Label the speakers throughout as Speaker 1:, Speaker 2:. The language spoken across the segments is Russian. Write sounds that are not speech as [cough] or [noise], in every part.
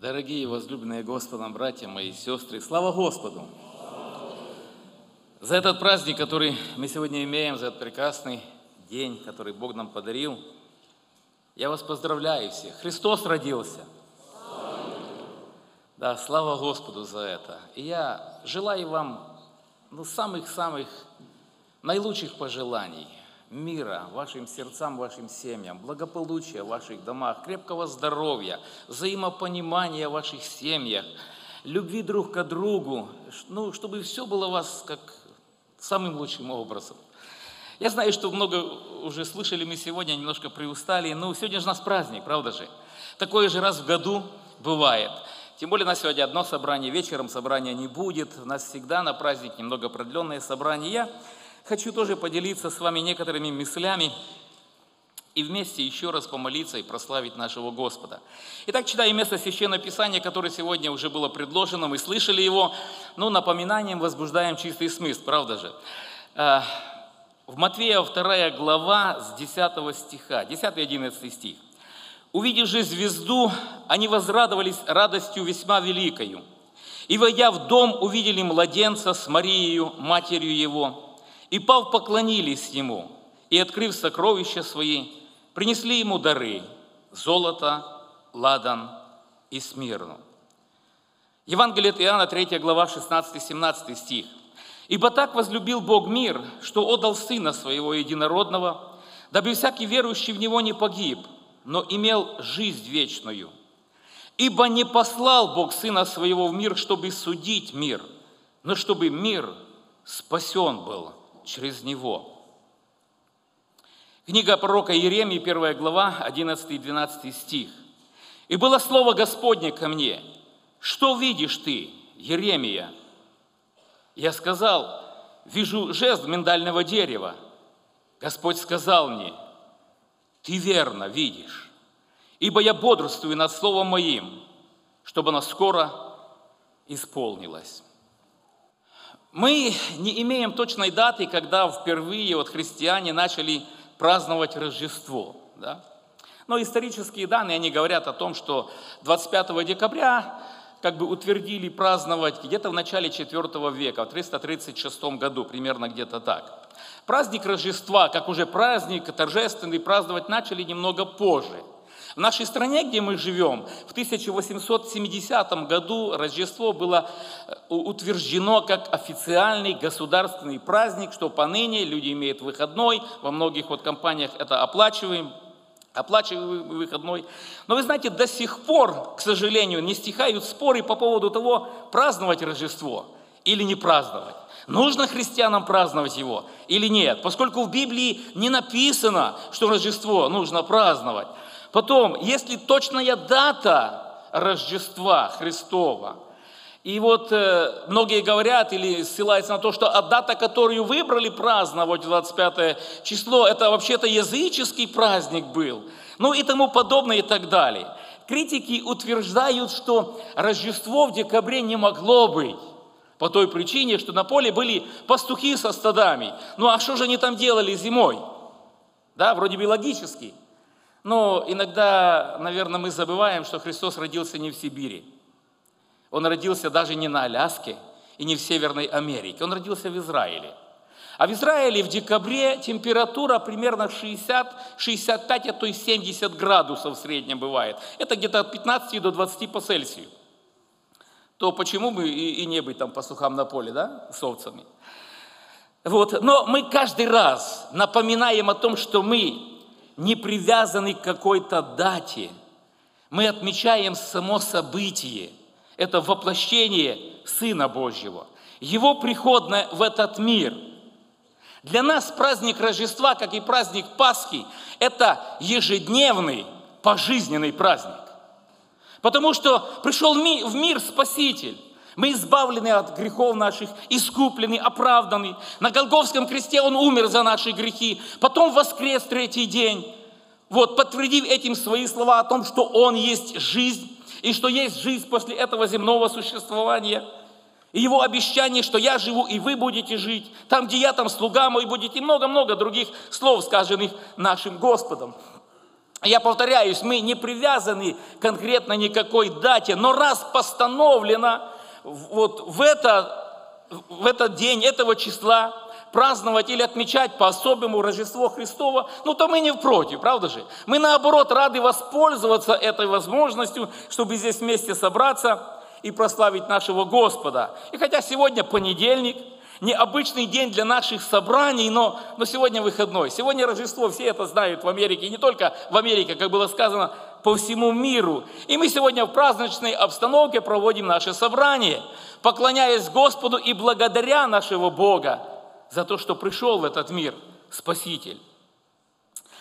Speaker 1: Дорогие возлюбленные Господом братья мои сестры, слава Господу! За этот праздник, который мы сегодня имеем, за этот прекрасный день, который Бог нам подарил, я вас поздравляю всех. Христос родился. Да, слава Господу за это. И я желаю вам ну, самых-самых наилучших пожеланий – мира вашим сердцам, вашим семьям, благополучия в ваших домах, крепкого здоровья, взаимопонимания в ваших семьях, любви друг к другу, ну, чтобы все было у вас как самым лучшим образом. Я знаю, что много уже слышали мы сегодня, немножко приустали, но сегодня же у нас праздник, правда же? Такое же раз в году бывает. Тем более у нас сегодня одно собрание, вечером собрания не будет. У нас всегда на праздник немного продленное собрание. Я хочу тоже поделиться с вами некоторыми мыслями и вместе еще раз помолиться и прославить нашего Господа. Итак, читаю место Священного Писания, которое сегодня уже было предложено, мы слышали его, но напоминанием возбуждаем чистый смысл, правда же? А, в Матвея 2 глава с 10 стиха, 10-11 стих. «Увидев же звезду, они возрадовались радостью весьма великою, и, войдя в дом, увидели младенца с Марией, матерью его, и, пав, поклонились ему, и, открыв сокровища свои, принесли ему дары – золото, ладан и смирну. Евангелие от Иоанна, 3 глава, 16-17 стих. «Ибо так возлюбил Бог мир, что отдал Сына Своего Единородного, дабы всякий верующий в Него не погиб, но имел жизнь вечную. Ибо не послал Бог Сына Своего в мир, чтобы судить мир, но чтобы мир спасен был через него. Книга пророка Иеремии, 1 глава, 11 и 12 стих. «И было слово Господне ко мне, что видишь ты, Еремия?» Я сказал, вижу жест миндального дерева. Господь сказал мне, ты верно видишь, ибо я бодрствую над словом моим, чтобы оно скоро исполнилось. Мы не имеем точной даты, когда впервые вот христиане начали праздновать Рождество. Да? Но исторические данные, они говорят о том, что 25 декабря как бы утвердили праздновать где-то в начале IV века, в 336 году, примерно где-то так. Праздник Рождества, как уже праздник торжественный, праздновать начали немного позже – в нашей стране, где мы живем, в 1870 году Рождество было э, утверждено как официальный государственный праздник, что поныне люди имеют выходной, во многих вот компаниях это оплачиваем, оплачиваем выходной. Но вы знаете, до сих пор, к сожалению, не стихают споры по поводу того, праздновать Рождество или не праздновать. Нужно христианам праздновать его или нет? Поскольку в Библии не написано, что Рождество нужно праздновать. Потом, если точная дата Рождества Христова, и вот э, многие говорят или ссылаются на то, что а дата, которую выбрали праздновать 25 число, это вообще-то языческий праздник был, ну и тому подобное и так далее. Критики утверждают, что Рождество в декабре не могло быть, по той причине, что на поле были пастухи со стадами. Ну а что же они там делали зимой? Да, вроде бы логически. Но иногда, наверное, мы забываем, что Христос родился не в Сибири. Он родился даже не на Аляске и не в Северной Америке. Он родился в Израиле. А в Израиле в декабре температура примерно 60, 65, а то и 70 градусов в среднем бывает. Это где-то от 15 до 20 по Цельсию. То почему бы и, и не быть там пастухам на поле, да, с овцами? Вот. Но мы каждый раз напоминаем о том, что мы не привязаны к какой-то дате. Мы отмечаем само событие. Это воплощение Сына Божьего. Его приход в этот мир. Для нас праздник Рождества, как и праздник Пасхи, это ежедневный, пожизненный праздник. Потому что пришел в мир Спаситель. Мы избавлены от грехов наших, искуплены, оправданы. На Голговском кресте Он умер за наши грехи, потом воскрес третий день. Вот, подтвердив этим свои слова о том, что Он есть жизнь, и что есть жизнь после этого земного существования. И Его обещание, что я живу, и вы будете жить. Там, где я, там слуга мой будете. И много-много других слов, сказанных нашим Господом. Я повторяюсь, мы не привязаны конкретно никакой дате, но раз постановлено вот в, это, в этот день, этого числа, праздновать или отмечать по-особому Рождество Христово, ну то мы не против, правда же? Мы наоборот рады воспользоваться этой возможностью, чтобы здесь вместе собраться и прославить нашего Господа. И хотя сегодня понедельник, необычный день для наших собраний, но, но сегодня выходной. Сегодня Рождество, все это знают в Америке, и не только в Америке, как было сказано, по всему миру. И мы сегодня в праздничной обстановке проводим наше собрание, поклоняясь Господу и благодаря нашего Бога за то, что пришел в этот мир Спаситель.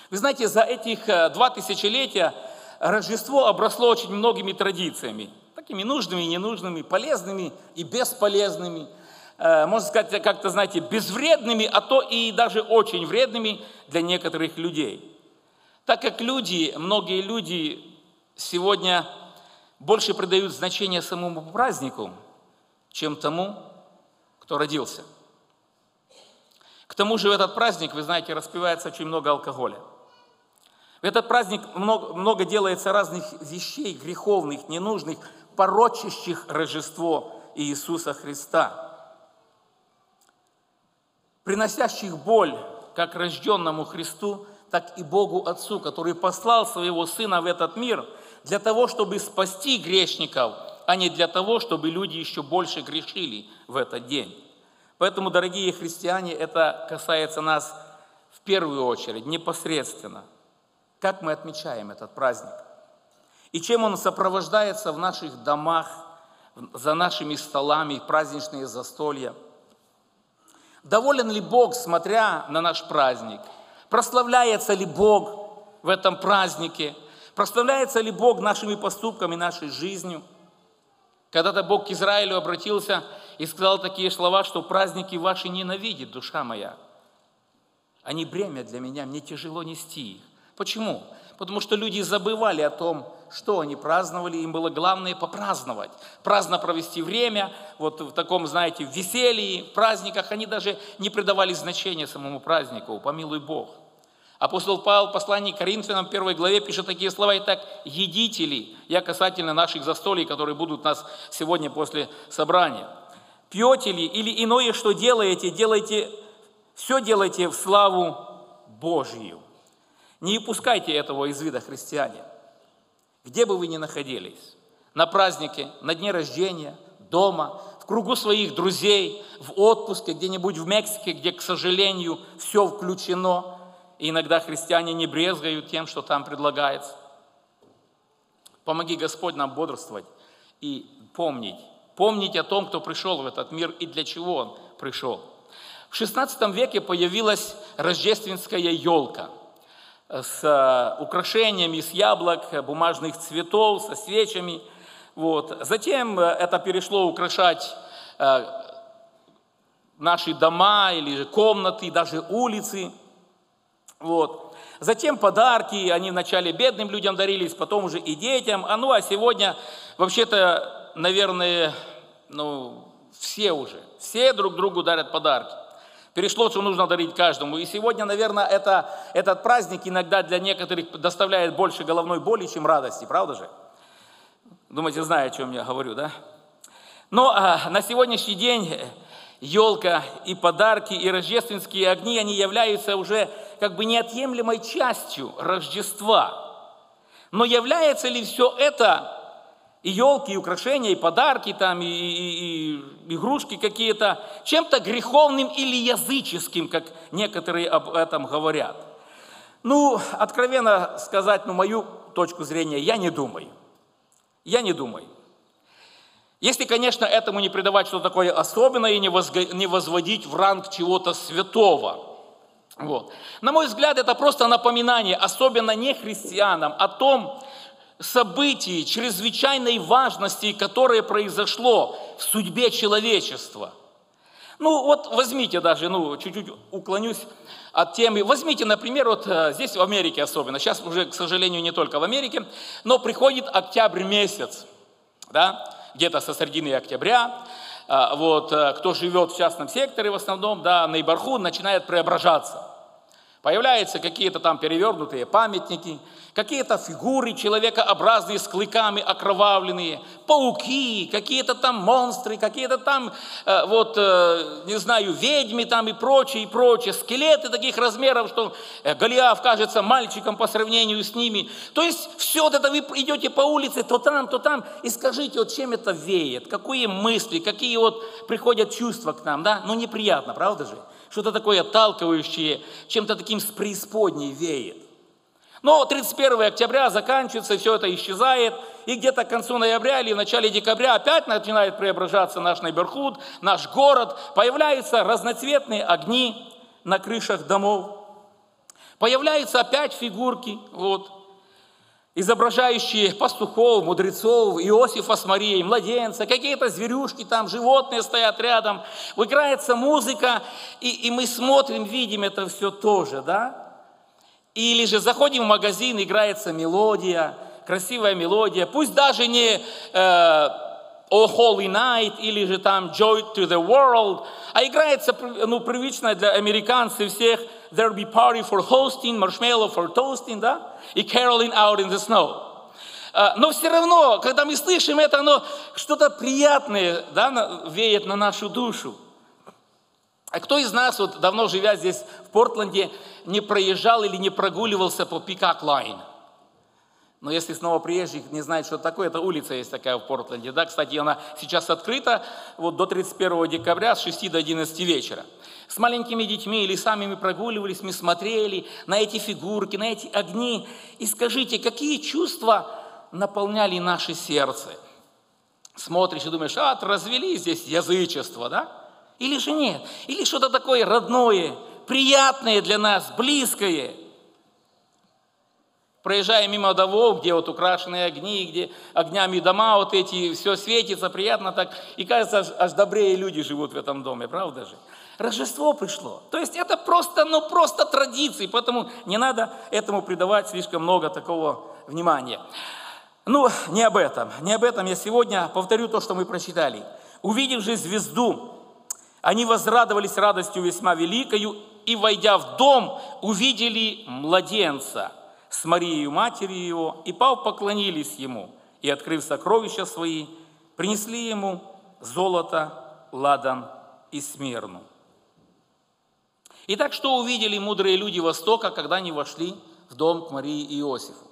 Speaker 1: Вы знаете, за этих э, два тысячелетия Рождество обросло очень многими традициями, такими нужными и ненужными, полезными и бесполезными, э, можно сказать, как-то, знаете, безвредными, а то и даже очень вредными для некоторых людей. Так как люди, многие люди сегодня больше придают значение самому празднику, чем тому, кто родился – к тому же в этот праздник, вы знаете, распивается очень много алкоголя. В этот праздник много, много делается разных вещей греховных, ненужных, порочащих Рождество Иисуса Христа, приносящих боль как рожденному Христу, так и Богу Отцу, который послал своего Сына в этот мир для того, чтобы спасти грешников, а не для того, чтобы люди еще больше грешили в этот день. Поэтому, дорогие христиане, это касается нас в первую очередь, непосредственно. Как мы отмечаем этот праздник? И чем он сопровождается в наших домах, за нашими столами, праздничные застолья? Доволен ли Бог, смотря на наш праздник? Прославляется ли Бог в этом празднике? Прославляется ли Бог нашими поступками, нашей жизнью? Когда-то Бог к Израилю обратился и сказал такие слова, что праздники ваши ненавидит душа моя. Они бремя для меня, мне тяжело нести их. Почему? Потому что люди забывали о том, что они праздновали, им было главное попраздновать, праздно провести время, вот в таком, знаете, веселье, праздниках, они даже не придавали значения самому празднику, помилуй Бог. Апостол Павел в послании к Коринфянам, первой главе, пишет такие слова, «Итак, едите ли?» Я касательно наших застолий, которые будут у нас сегодня после собрания пьете ли или иное, что делаете, делайте, все делайте в славу Божью. Не упускайте этого из вида христиане. Где бы вы ни находились, на празднике, на дне рождения, дома, в кругу своих друзей, в отпуске, где-нибудь в Мексике, где, к сожалению, все включено, и иногда христиане не брезгают тем, что там предлагается. Помоги Господь нам бодрствовать и помнить, помнить о том, кто пришел в этот мир и для чего он пришел. В XVI веке появилась рождественская елка с э, украшениями из яблок, бумажных цветов, со свечами. Вот. Затем э, это перешло украшать э, наши дома или комнаты, даже улицы. Вот. Затем подарки, они вначале бедным людям дарились, потом уже и детям. А ну а сегодня, вообще-то, наверное, ну, все уже, все друг другу дарят подарки. Перешло, что нужно дарить каждому. И сегодня, наверное, это, этот праздник иногда для некоторых доставляет больше головной боли, чем радости, правда же? Думаете, знаю, о чем я говорю, да? Но а, на сегодняшний день елка и подарки, и рождественские огни, они являются уже как бы неотъемлемой частью Рождества. Но является ли все это и елки, и украшения, и подарки, там, и, и, и игрушки какие-то, чем-то греховным или языческим, как некоторые об этом говорят. Ну, откровенно сказать, ну, мою точку зрения, я не думаю. Я не думаю. Если, конечно, этому не придавать что-то такое особенное и не, возводить в ранг чего-то святого. Вот. На мой взгляд, это просто напоминание, особенно не христианам, о том, событий чрезвычайной важности, которое произошло в судьбе человечества. Ну вот возьмите даже, ну чуть-чуть уклонюсь от темы. Возьмите, например, вот э, здесь в Америке особенно, сейчас уже, к сожалению, не только в Америке, но приходит октябрь месяц, да, где-то со середины октября, э, вот, э, кто живет в частном секторе в основном, да, на Ибарху, начинает преображаться. Появляются какие-то там перевернутые памятники, какие-то фигуры человекообразные с клыками окровавленные, пауки, какие-то там монстры, какие-то там, э, вот, э, не знаю, ведьмы там и прочее, и прочее, скелеты таких размеров, что э, Голиаф кажется мальчиком по сравнению с ними. То есть все вот это вы идете по улице, то там, то там, и скажите, вот чем это веет, какие мысли, какие вот приходят чувства к нам, да? Ну неприятно, правда же? Что-то такое отталкивающее, чем-то таким с преисподней веет. Но 31 октября заканчивается, все это исчезает, и где-то к концу ноября или в начале декабря опять начинает преображаться наш Найберхуд, наш город, появляются разноцветные огни на крышах домов, появляются опять фигурки, вот, изображающие пастухов, мудрецов, Иосифа с Марией, младенца, какие-то зверюшки там, животные стоят рядом, играется музыка, и, и мы смотрим, видим это все тоже, да? Или же заходим в магазин, играется мелодия, красивая мелодия, пусть даже не э, «Oh Holy Night» или же там «Joy to the World», а играется ну, привычная для американцев всех «There'll be party for hosting», «Marshmallow for toasting», да? И «Caroling out in the snow». А, но все равно, когда мы слышим это, оно что-то приятное да, веет на нашу душу. А кто из нас, вот давно живя здесь в Портленде, не проезжал или не прогуливался по Пикак Лайн? Но если снова приезжих не знает, что такое, это улица есть такая в Портленде. Да, кстати, она сейчас открыта вот до 31 декабря с 6 до 11 вечера. С маленькими детьми или сами мы прогуливались, мы смотрели на эти фигурки, на эти огни. И скажите, какие чувства наполняли наше сердце? Смотришь и думаешь, а, развели здесь язычество, да? Или же нет? Или что-то такое родное, приятное для нас, близкое – Проезжая мимо домов, где вот украшенные огни, где огнями дома вот эти, все светится, приятно так. И кажется, аж, добрее люди живут в этом доме, правда же? Рождество пришло. То есть это просто, ну просто традиции, поэтому не надо этому придавать слишком много такого внимания. Ну, не об этом. Не об этом я сегодня повторю то, что мы прочитали. Увидев же звезду, они возрадовались радостью весьма великою, и, войдя в дом, увидели младенца – с Марией, матерью его, и пал поклонились ему, и, открыв сокровища свои, принесли ему золото, ладан и смирну. Итак, что увидели мудрые люди Востока, когда они вошли в дом к Марии и Иосифу?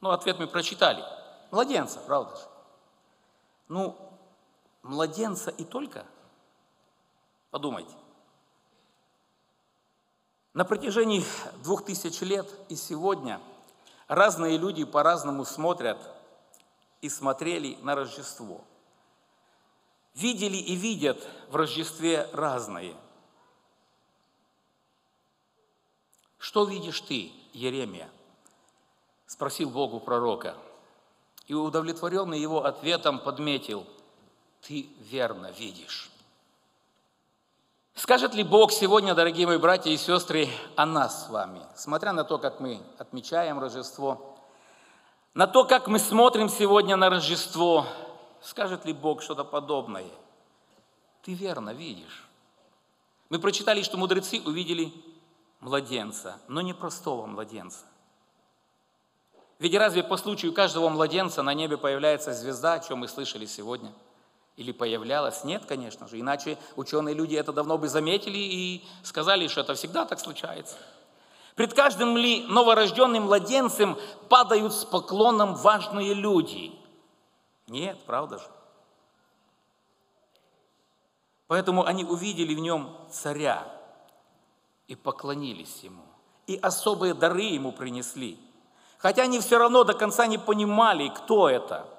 Speaker 1: Ну, ответ мы прочитали. Младенца, правда же? Ну, младенца и только? Подумайте. На протяжении двух тысяч лет и сегодня разные люди по-разному смотрят и смотрели на Рождество. Видели и видят в Рождестве разное. Что видишь ты, Еремия? Спросил Богу пророка. И удовлетворенный его ответом подметил, ты верно видишь. Скажет ли Бог сегодня, дорогие мои братья и сестры, о нас с вами, смотря на то, как мы отмечаем Рождество, на то, как мы смотрим сегодня на Рождество, скажет ли Бог что-то подобное? Ты верно видишь. Мы прочитали, что мудрецы увидели младенца, но не простого младенца. Ведь разве по случаю каждого младенца на небе появляется звезда, о чем мы слышали сегодня – или появлялась? Нет, конечно же. Иначе ученые люди это давно бы заметили и сказали, что это всегда так случается. Пред каждым ли новорожденным младенцем падают с поклоном важные люди? Нет, правда же? Поэтому они увидели в нем царя и поклонились ему. И особые дары ему принесли. Хотя они все равно до конца не понимали, кто это –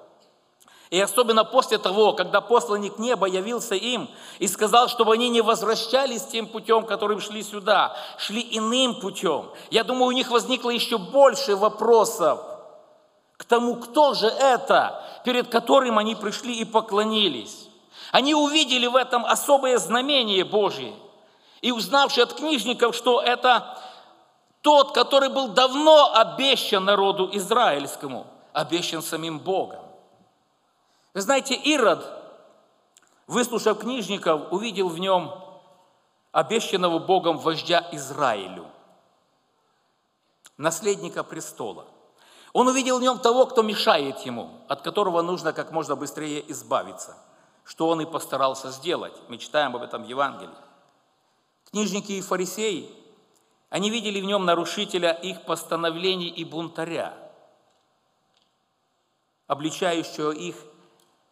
Speaker 1: и особенно после того, когда посланник неба явился им и сказал, чтобы они не возвращались тем путем, которым шли сюда, шли иным путем. Я думаю, у них возникло еще больше вопросов к тому, кто же это, перед которым они пришли и поклонились. Они увидели в этом особое знамение Божье. И узнавши от книжников, что это тот, который был давно обещан народу израильскому, обещан самим Богом. Вы знаете, Ирод, выслушав книжников, увидел в нем обещанного Богом вождя Израилю. наследника престола. Он увидел в нем того, кто мешает ему, от которого нужно как можно быстрее избавиться, что он и постарался сделать. Мы читаем об этом в Евангелии. Книжники и фарисеи, они видели в нем нарушителя их постановлений и бунтаря, обличающего их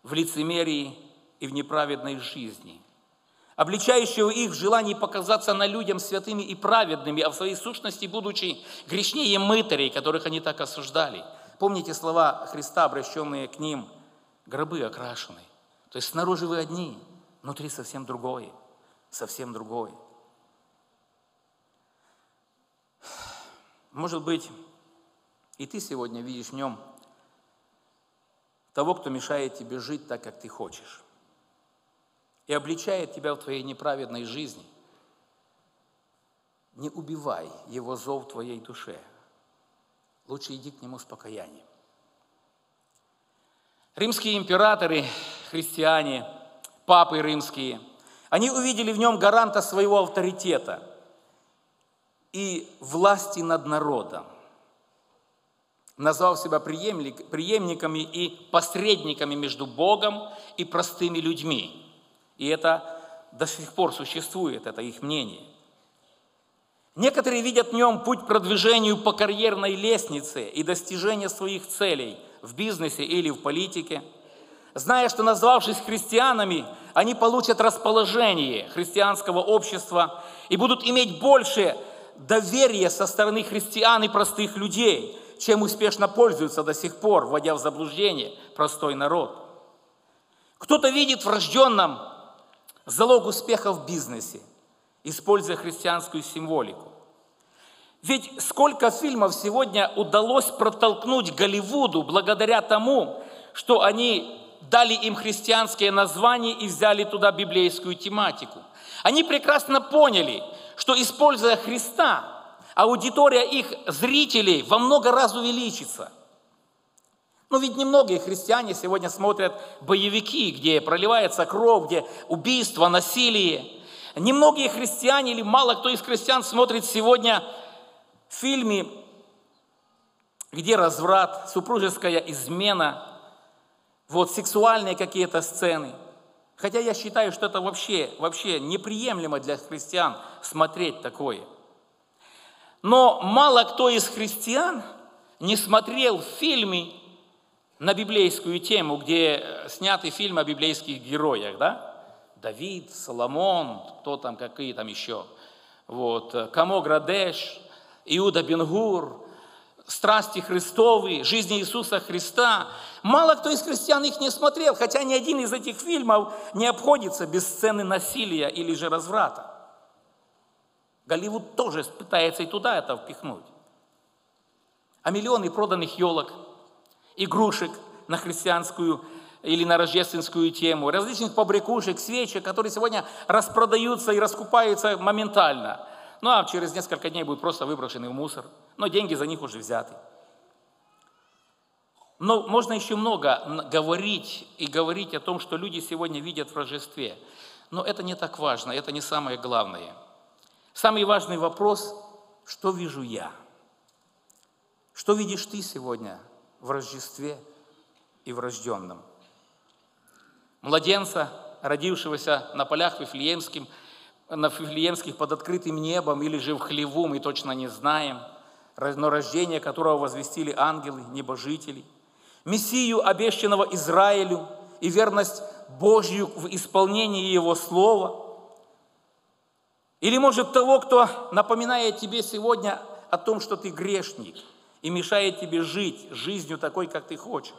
Speaker 1: в лицемерии и в неправедной жизни, обличающего их в желании показаться на людям святыми и праведными, а в своей сущности будучи грешнее мытарей, которых они так осуждали. Помните слова Христа, обращенные к ним, гробы окрашены. То есть снаружи вы одни, внутри совсем другое, совсем другое. Может быть, и ты сегодня видишь в нем того, кто мешает тебе жить так, как ты хочешь, и обличает тебя в твоей неправедной жизни. Не убивай его зов в твоей душе. Лучше иди к нему с покаянием. Римские императоры, христиане, папы римские, они увидели в нем гаранта своего авторитета – и власти над народом, назвав себя преемниками и посредниками между Богом и простыми людьми. И это до сих пор существует, это их мнение. Некоторые видят в нем путь продвижению по карьерной лестнице и достижения своих целей в бизнесе или в политике, зная, что назвавшись христианами, они получат расположение христианского общества и будут иметь больше доверие со стороны христиан и простых людей, чем успешно пользуются до сих пор, вводя в заблуждение простой народ. Кто-то видит в рожденном залог успеха в бизнесе, используя христианскую символику. Ведь сколько фильмов сегодня удалось протолкнуть Голливуду благодаря тому, что они дали им христианские названия и взяли туда библейскую тематику. Они прекрасно поняли, что используя Христа, аудитория их зрителей во много раз увеличится. Но ведь немногие христиане сегодня смотрят боевики, где проливается кровь, где убийство, насилие. Немногие христиане или мало кто из христиан смотрит сегодня фильмы, где разврат, супружеская измена, вот сексуальные какие-то сцены – Хотя я считаю, что это вообще, вообще неприемлемо для христиан смотреть такое. Но мало кто из христиан не смотрел фильмы на библейскую тему, где снятый фильм о библейских героях, да? Давид, Соломон, кто там, какие там еще. Вот, Камо Градеш, Иуда Бенгур, страсти Христовы, жизни Иисуса Христа. Мало кто из христиан их не смотрел, хотя ни один из этих фильмов не обходится без сцены насилия или же разврата. Голливуд тоже пытается и туда это впихнуть. А миллионы проданных елок, игрушек на христианскую или на рождественскую тему, различных побрякушек, свечек, которые сегодня распродаются и раскупаются моментально – ну а через несколько дней будут просто выброшены в мусор, но деньги за них уже взяты. Но можно еще много говорить и говорить о том, что люди сегодня видят в Рождестве. Но это не так важно, это не самое главное. Самый важный вопрос, что вижу я? Что видишь ты сегодня в Рождестве и в рожденном? Младенца, родившегося на полях Вифлеемским, на Фифлеемских под открытым небом или же в хлеву, мы точно не знаем, но рождение которого возвестили ангелы, небожители, Мессию, обещанного Израилю, и верность Божью в исполнении Его Слова, или, может, того, кто напоминает тебе сегодня о том, что ты грешник, и мешает тебе жить жизнью такой, как ты хочешь.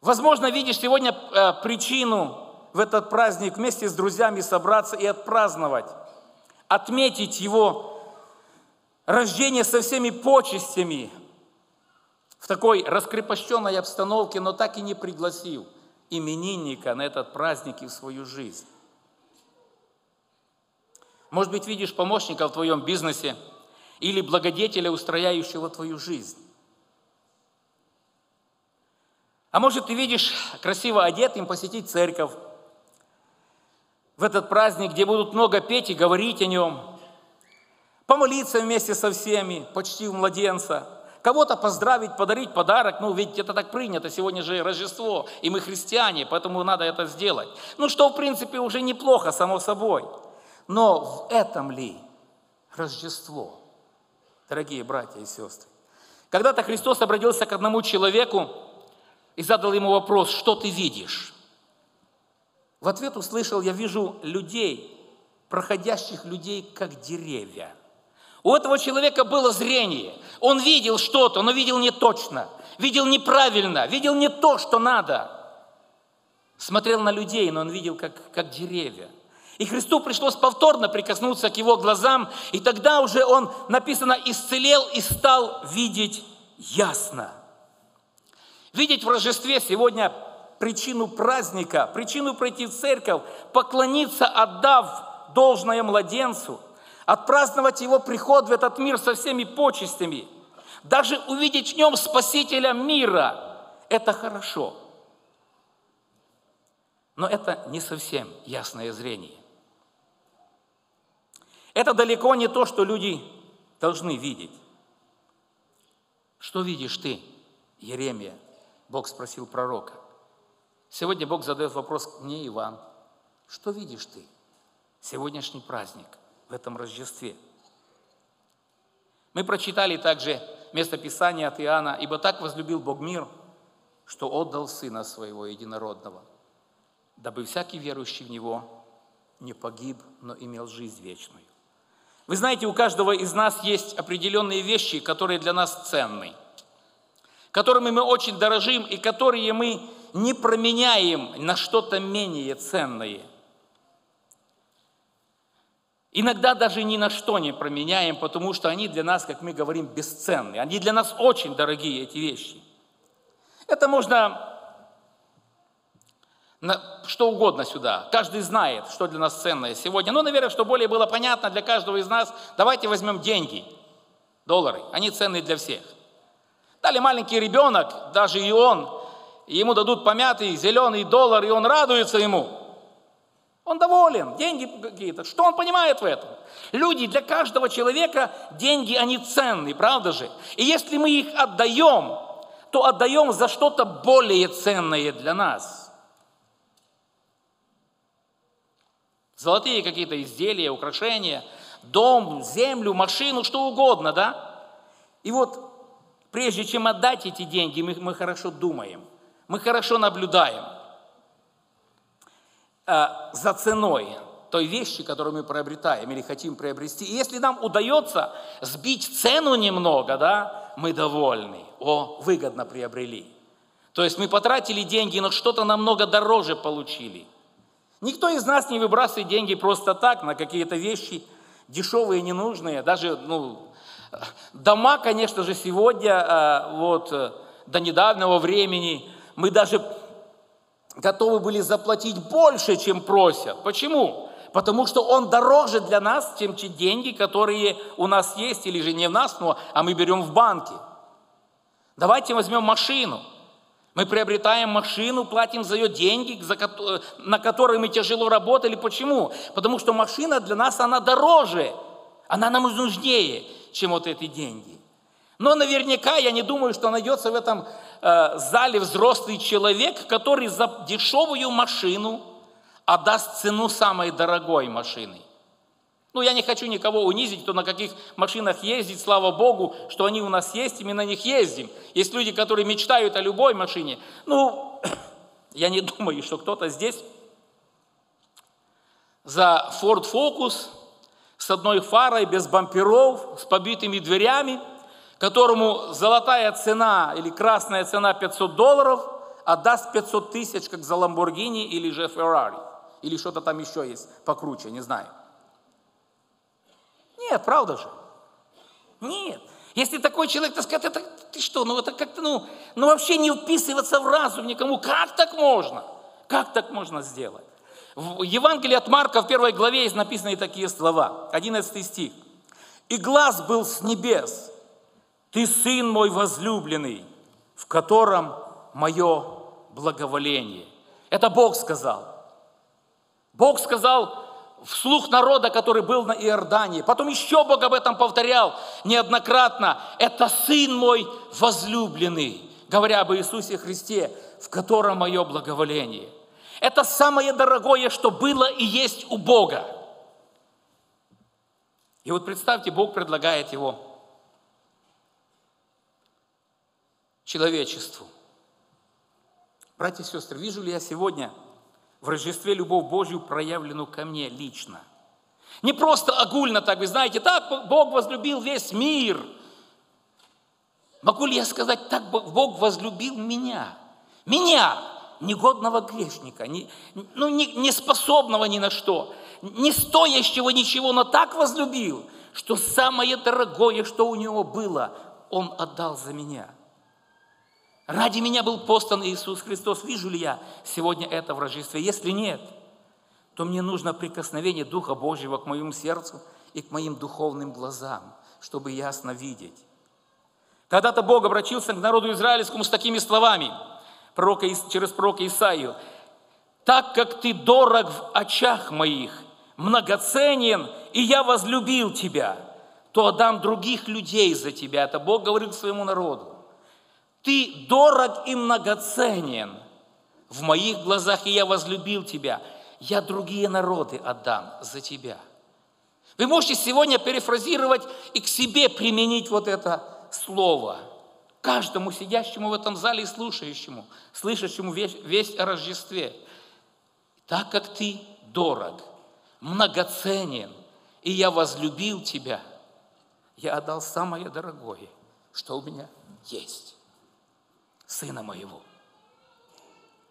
Speaker 1: Возможно, видишь сегодня э, причину в этот праздник вместе с друзьями собраться и отпраздновать, отметить его рождение со всеми почестями в такой раскрепощенной обстановке, но так и не пригласил именинника на этот праздник и в свою жизнь. Может быть, видишь помощника в твоем бизнесе или благодетеля, устрояющего твою жизнь. А может, ты видишь красиво одетым посетить церковь, в этот праздник, где будут много петь и говорить о нем. помолиться вместе со всеми, почти в младенца, кого-то поздравить, подарить подарок, ну ведь это так принято, сегодня же Рождество, и мы христиане, поэтому надо это сделать. Ну что, в принципе, уже неплохо, само собой. Но в этом ли Рождество, дорогие братья и сестры? Когда-то Христос обратился к одному человеку и задал ему вопрос, что ты видишь? В ответ услышал, я вижу людей, проходящих людей, как деревья. У этого человека было зрение. Он видел что-то, но видел не точно, видел неправильно, видел не то, что надо. Смотрел на людей, но он видел, как, как деревья. И Христу пришлось повторно прикоснуться к его глазам, и тогда уже он, написано, исцелел и стал видеть ясно. Видеть в Рождестве сегодня причину праздника, причину пройти в церковь, поклониться, отдав должное младенцу, отпраздновать его приход в этот мир со всеми почестями, даже увидеть в нем Спасителя мира, это хорошо. Но это не совсем ясное зрение. Это далеко не то, что люди должны видеть. Что видишь ты, Еремия? Бог спросил пророка. Сегодня Бог задает вопрос мне и вам. Что видишь ты? Сегодняшний праздник в этом Рождестве. Мы прочитали также местописание от Иоанна, «Ибо так возлюбил Бог мир, что отдал Сына Своего Единородного, дабы всякий верующий в Него не погиб, но имел жизнь вечную». Вы знаете, у каждого из нас есть определенные вещи, которые для нас ценны, которыми мы очень дорожим и которые мы не променяем на что-то менее ценное. Иногда даже ни на что не променяем, потому что они для нас, как мы говорим, бесценны. Они для нас очень дорогие, эти вещи. Это можно что угодно сюда. Каждый знает, что для нас ценное сегодня. Ну, наверное, что более было понятно для каждого из нас, давайте возьмем деньги, доллары. Они ценные для всех. Дали маленький ребенок, даже и он, ему дадут помятый зеленый доллар, и он радуется ему. Он доволен, деньги какие-то. Что он понимает в этом? Люди, для каждого человека деньги, они ценны, правда же? И если мы их отдаем, то отдаем за что-то более ценное для нас. Золотые какие-то изделия, украшения, дом, землю, машину, что угодно, да? И вот прежде чем отдать эти деньги, мы, мы хорошо думаем – мы хорошо наблюдаем э, за ценой той вещи, которую мы приобретаем или хотим приобрести. И если нам удается сбить цену немного, да, мы довольны. О, выгодно приобрели. То есть мы потратили деньги, но что-то намного дороже получили. Никто из нас не выбрасывает деньги просто так на какие-то вещи дешевые, ненужные. Даже, ну, дома, конечно же, сегодня, э, вот, э, до недавнего времени – мы даже готовы были заплатить больше, чем просят. Почему? Потому что он дороже для нас, чем те деньги, которые у нас есть, или же не в нас, но, а мы берем в банке. Давайте возьмем машину. Мы приобретаем машину, платим за ее деньги, на которые мы тяжело работали. Почему? Потому что машина для нас, она дороже, она нам нужнее, чем вот эти деньги. Но наверняка я не думаю, что найдется в этом э, зале взрослый человек, который за дешевую машину отдаст цену самой дорогой машины. Ну, я не хочу никого унизить, кто на каких машинах ездит, слава Богу, что они у нас есть, и мы на них ездим. Есть люди, которые мечтают о любой машине. Ну, [coughs] я не думаю, что кто-то здесь за Ford Focus с одной фарой, без бамперов, с побитыми дверями – которому золотая цена или красная цена 500 долларов, отдаст 500 тысяч, как за Ламборгини или же Феррари. Или что-то там еще есть покруче, не знаю. Нет, правда же? Нет. Если такой человек, так сказать, это ты что, ну это как-то, ну, ну вообще не вписываться в разум никому. Как так можно? Как так можно сделать? В Евангелии от Марка в первой главе есть написаны такие слова. 11 стих. «И глаз был с небес, ты сын мой возлюбленный, в котором мое благоволение. Это Бог сказал. Бог сказал вслух народа, который был на Иордании. Потом еще Бог об этом повторял неоднократно. Это Сын мой возлюбленный, говоря об Иисусе Христе, в котором мое благоволение. Это самое дорогое, что было и есть у Бога. И вот представьте, Бог предлагает его человечеству. Братья и сестры, вижу ли я сегодня – в Рождестве любовь Божью проявленную ко мне лично. Не просто огульно так, вы знаете, так Бог возлюбил весь мир. Могу ли я сказать, так Бог возлюбил меня? Меня, негодного грешника, не, ну, не, не способного ни на что, не стоящего ничего, но так возлюбил, что самое дорогое, что у него было, он отдал за меня – Ради меня был послан Иисус Христос. Вижу ли я сегодня это в Рождестве? Если нет, то мне нужно прикосновение Духа Божьего к моему сердцу и к моим духовным глазам, чтобы ясно видеть. Когда-то Бог обратился к народу израильскому с такими словами пророка, через пророка Исаию. «Так как ты дорог в очах моих, многоценен, и я возлюбил тебя, то отдам других людей за тебя». Это Бог говорит своему народу. Дорог и многоценен в моих глазах, и я возлюбил тебя. Я другие народы отдам за тебя. Вы можете сегодня перефразировать и к себе применить вот это слово. Каждому сидящему в этом зале и слушающему, слышащему весь, весь о Рождестве. Так как ты дорог, многоценен, и я возлюбил тебя, я отдал самое дорогое, что у меня есть. Сына моего.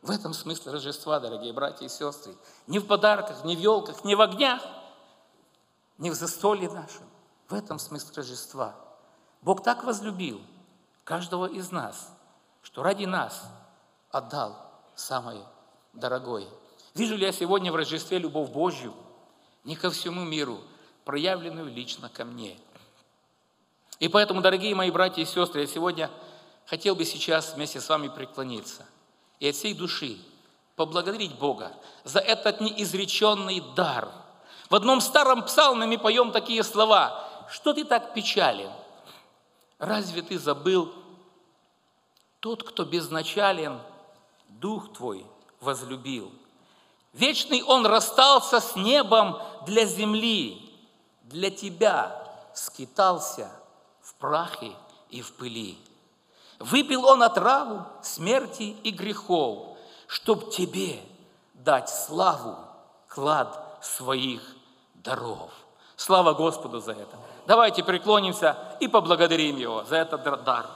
Speaker 1: В этом смысл Рождества, дорогие братья и сестры. Не в подарках, не в елках, не в огнях, не в застолье нашем. В этом смысл Рождества. Бог так возлюбил каждого из нас, что ради нас отдал самое дорогое. Вижу ли я сегодня в Рождестве любовь Божью не ко всему миру, проявленную лично ко мне. И поэтому, дорогие мои братья и сестры, я сегодня хотел бы сейчас вместе с вами преклониться и от всей души поблагодарить Бога за этот неизреченный дар. В одном старом псалме мы поем такие слова. «Что ты так печален? Разве ты забыл? Тот, кто безначален, Дух твой возлюбил. Вечный Он расстался с небом для земли, для тебя скитался в прахе и в пыли. Выпил он отраву смерти и грехов, чтоб тебе дать славу, клад своих даров. Слава Господу за это. Давайте преклонимся и поблагодарим Его за этот дар.